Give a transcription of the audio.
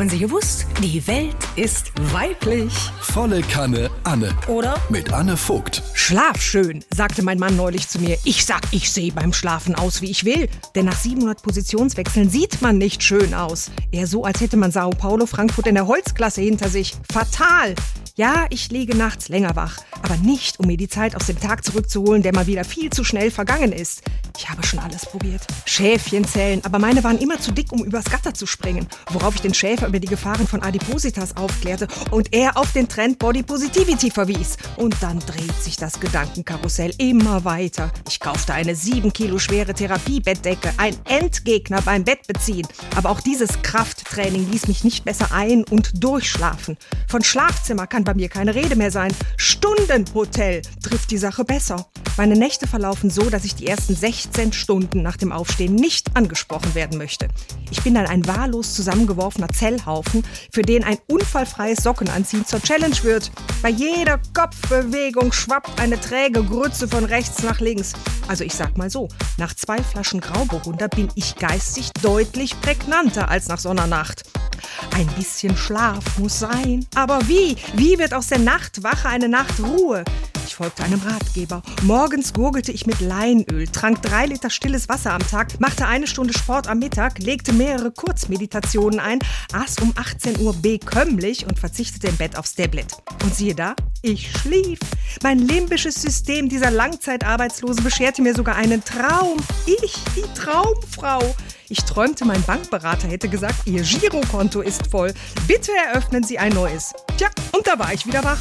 Haben Sie gewusst? Die Welt ist weiblich. Volle Kanne Anne. Oder? Mit Anne Vogt. Schlaf schön, sagte mein Mann neulich zu mir. Ich sag, ich sehe beim Schlafen aus, wie ich will. Denn nach 700 Positionswechseln sieht man nicht schön aus. Eher so, als hätte man Sao Paulo Frankfurt in der Holzklasse hinter sich. Fatal. Ja, ich liege nachts länger wach, aber nicht, um mir die Zeit aus dem Tag zurückzuholen, der mal wieder viel zu schnell vergangen ist. Ich habe schon alles probiert. Schäfchen zählen, aber meine waren immer zu dick, um übers Gatter zu springen. Worauf ich den Schäfer über die Gefahren von Adipositas aufklärte und er auf den Trend Body Positivity verwies. Und dann dreht sich das Gedankenkarussell immer weiter. Ich kaufte eine 7 Kilo schwere Therapiebettdecke, ein Endgegner beim Bettbeziehen. Aber auch dieses Krafttraining ließ mich nicht besser ein- und durchschlafen. Von Schlafzimmer kann bei mir keine Rede mehr sein. Stundenhotel trifft die Sache besser. Meine Nächte verlaufen so, dass ich die ersten 16 Stunden nach dem Aufstehen nicht angesprochen werden möchte. Ich bin dann ein wahllos zusammengeworfener Zellhaufen, für den ein unfallfreies Sockenanziehen zur Challenge wird. Bei jeder Kopfbewegung schwappt eine träge Grütze von rechts nach links. Also ich sag mal so, nach zwei Flaschen Grauburgunder bin ich geistig deutlich prägnanter als nach so einer Nacht. Ein bisschen Schlaf muss sein. Aber wie? Wie wird aus der Nachtwache eine Nachtruhe? Folgte einem Ratgeber. Morgens gurgelte ich mit Leinöl, trank drei Liter stilles Wasser am Tag, machte eine Stunde Sport am Mittag, legte mehrere Kurzmeditationen ein, aß um 18 Uhr bekömmlich und verzichtete im Bett aufs Tablet. Und siehe da, ich schlief. Mein limbisches System dieser Langzeitarbeitslose bescherte mir sogar einen Traum. Ich, die Traumfrau. Ich träumte, mein Bankberater hätte gesagt, Ihr Girokonto ist voll. Bitte eröffnen Sie ein neues. Tja, und da war ich wieder wach.